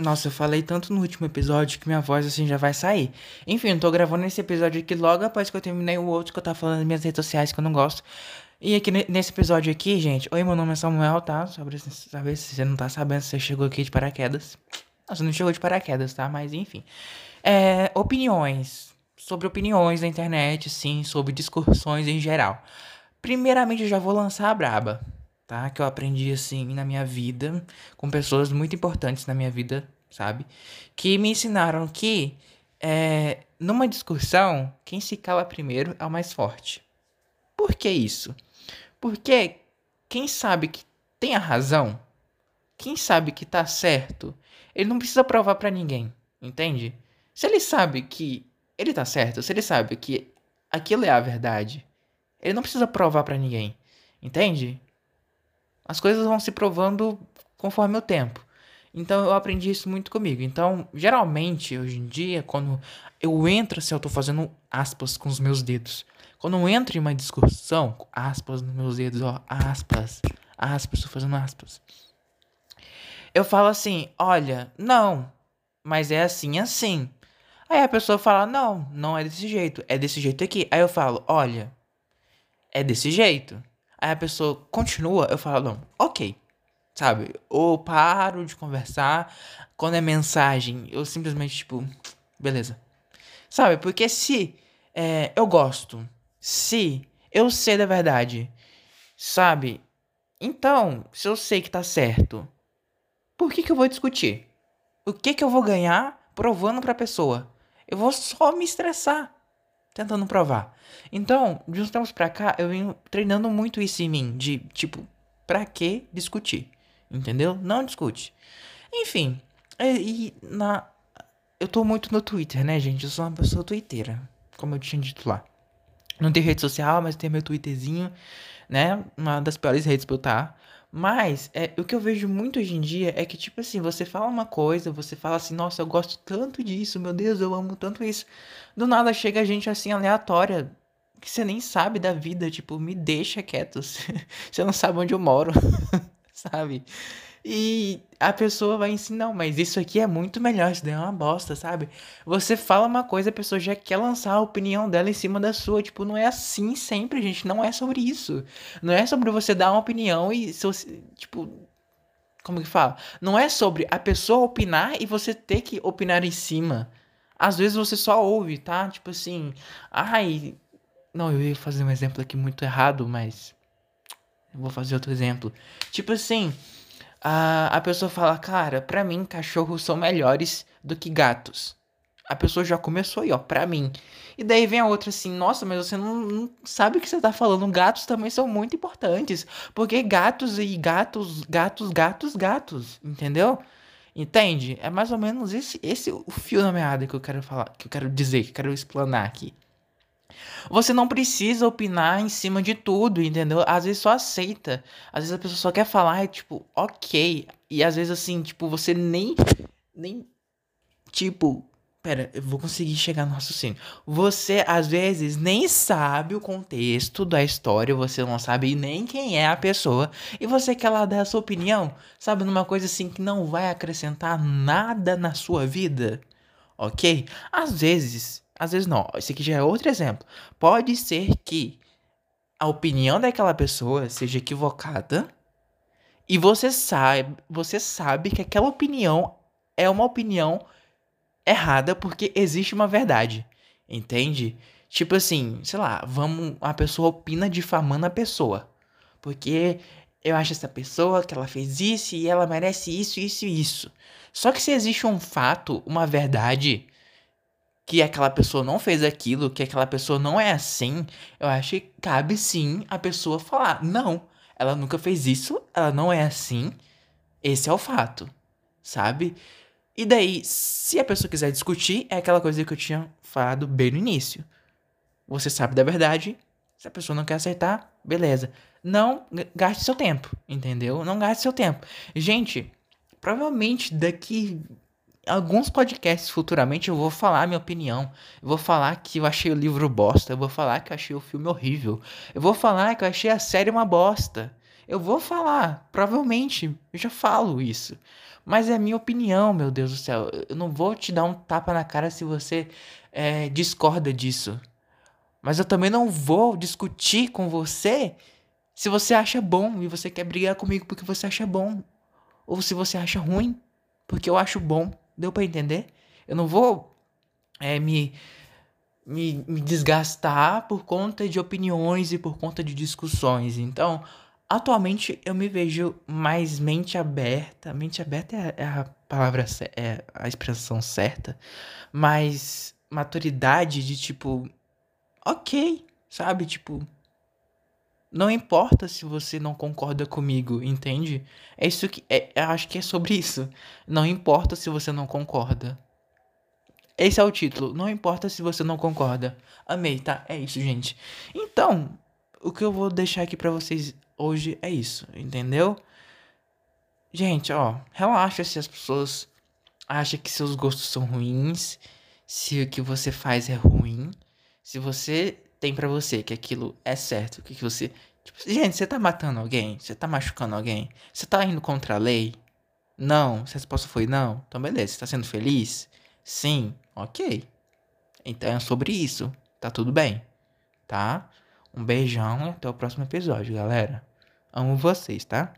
Nossa, eu falei tanto no último episódio que minha voz assim já vai sair. Enfim, eu tô gravando esse episódio aqui logo após que eu terminei o outro que eu tava falando nas minhas redes sociais que eu não gosto. E aqui nesse episódio aqui, gente, oi, meu nome é Samuel, tá? Só pra saber se você não tá sabendo se você chegou aqui de paraquedas. Você não chegou de paraquedas, tá? Mas enfim. É, opiniões. Sobre opiniões na internet, sim, sobre discussões em geral. Primeiramente, eu já vou lançar a braba tá? Que eu aprendi assim na minha vida, com pessoas muito importantes na minha vida, sabe? Que me ensinaram que é, numa discussão, quem se cala primeiro é o mais forte. Por que isso? Porque quem sabe que tem a razão, quem sabe que tá certo, ele não precisa provar para ninguém, entende? Se ele sabe que ele tá certo, se ele sabe que aquilo é a verdade, ele não precisa provar para ninguém, entende? As coisas vão se provando conforme o tempo. Então eu aprendi isso muito comigo. Então, geralmente, hoje em dia, quando eu entro, assim, eu tô fazendo aspas com os meus dedos. Quando eu entro em uma discussão, aspas nos meus dedos, ó, aspas, aspas, tô fazendo aspas. Eu falo assim, olha, não, mas é assim, assim. Aí a pessoa fala, não, não é desse jeito, é desse jeito aqui. Aí eu falo, olha, é desse jeito. Aí a pessoa continua, eu falo, não, ok. Sabe? Ou paro de conversar. Quando é mensagem, eu simplesmente, tipo, beleza. Sabe? Porque se é, eu gosto, se eu sei da verdade, sabe? Então, se eu sei que tá certo, por que, que eu vou discutir? O que, que eu vou ganhar provando pra pessoa? Eu vou só me estressar tentando provar. Então, de uns tempos pra cá, eu venho treinando muito isso em mim, de tipo, pra que discutir? Entendeu? Não discute. Enfim, e, na. Eu tô muito no Twitter, né, gente? Eu sou uma pessoa twitteira, como eu tinha dito lá. Não tenho rede social, mas tenho meu Twitterzinho, né? Uma das piores redes pra eu estar. Mas é, o que eu vejo muito hoje em dia é que, tipo assim, você fala uma coisa, você fala assim, nossa, eu gosto tanto disso, meu Deus, eu amo tanto isso. Do nada chega gente assim, aleatória, que você nem sabe da vida, tipo, me deixa quieto. você não sabe onde eu moro, sabe? E a pessoa vai ensinar, não, mas isso aqui é muito melhor, isso daí é uma bosta, sabe? Você fala uma coisa, a pessoa já quer lançar a opinião dela em cima da sua. Tipo, não é assim sempre, gente. Não é sobre isso. Não é sobre você dar uma opinião e, tipo, como que fala? Não é sobre a pessoa opinar e você ter que opinar em cima. Às vezes você só ouve, tá? Tipo assim, ai. Não, eu ia fazer um exemplo aqui muito errado, mas. Vou fazer outro exemplo. Tipo assim a, a pessoa fala, cara, pra mim cachorros são melhores do que gatos. A pessoa já começou aí, ó, pra mim. E daí vem a outra assim, nossa, mas você não, não, sabe o que você tá falando. Gatos também são muito importantes. Porque gatos e gatos, gatos, gatos, gatos, entendeu? Entende? É mais ou menos esse, esse o fio da meada que eu quero falar, que eu quero dizer, que eu quero explanar aqui. Você não precisa opinar em cima de tudo, entendeu? Às vezes só aceita. Às vezes a pessoa só quer falar, é tipo, ok. E às vezes assim, tipo, você nem. Nem. Tipo. Pera, eu vou conseguir chegar no raciocínio. Você, às vezes, nem sabe o contexto da história, você não sabe nem quem é a pessoa, e você quer lá dar a sua opinião, sabe, numa coisa assim que não vai acrescentar nada na sua vida, ok? Às vezes, às vezes não. Esse aqui já é outro exemplo. Pode ser que a opinião daquela pessoa seja equivocada e você sabe, você sabe que aquela opinião é uma opinião errada porque existe uma verdade. Entende? Tipo assim, sei lá, vamos, a pessoa opina difamando a pessoa. Porque eu acho essa pessoa que ela fez isso e ela merece isso, isso e isso. Só que se existe um fato, uma verdade, que aquela pessoa não fez aquilo, que aquela pessoa não é assim, eu acho que cabe sim a pessoa falar: não, ela nunca fez isso, ela não é assim, esse é o fato, sabe? E daí, se a pessoa quiser discutir, é aquela coisa que eu tinha falado bem no início. Você sabe da verdade, se a pessoa não quer aceitar, beleza. Não gaste seu tempo, entendeu? Não gaste seu tempo. Gente, provavelmente daqui alguns podcasts futuramente eu vou falar minha opinião. Eu vou falar que eu achei o livro bosta. Eu vou falar que eu achei o filme horrível. Eu vou falar que eu achei a série uma bosta. Eu vou falar, provavelmente, eu já falo isso. Mas é a minha opinião, meu Deus do céu. Eu não vou te dar um tapa na cara se você é, discorda disso. Mas eu também não vou discutir com você se você acha bom e você quer brigar comigo porque você acha bom. Ou se você acha ruim porque eu acho bom. Deu para entender? Eu não vou é, me, me, me desgastar por conta de opiniões e por conta de discussões. Então, atualmente eu me vejo mais mente aberta. Mente aberta é, é a palavra, é a expressão certa. Mas maturidade de tipo, ok, sabe? Tipo, não importa se você não concorda comigo, entende? É isso que. É, acho que é sobre isso. Não importa se você não concorda. Esse é o título. Não importa se você não concorda. Amei, tá? É isso, gente. Então, o que eu vou deixar aqui para vocês hoje é isso, entendeu? Gente, ó, relaxa se as pessoas acham que seus gostos são ruins, se o que você faz é ruim, se você tem para você que aquilo é certo, que você. Tipo, gente, você tá matando alguém? Você tá machucando alguém? Você tá indo contra a lei? Não. Se a resposta foi não, então beleza. Você tá sendo feliz? Sim. Ok. Então é sobre isso. Tá tudo bem. Tá? Um beijão e até o próximo episódio, galera. Amo vocês, tá?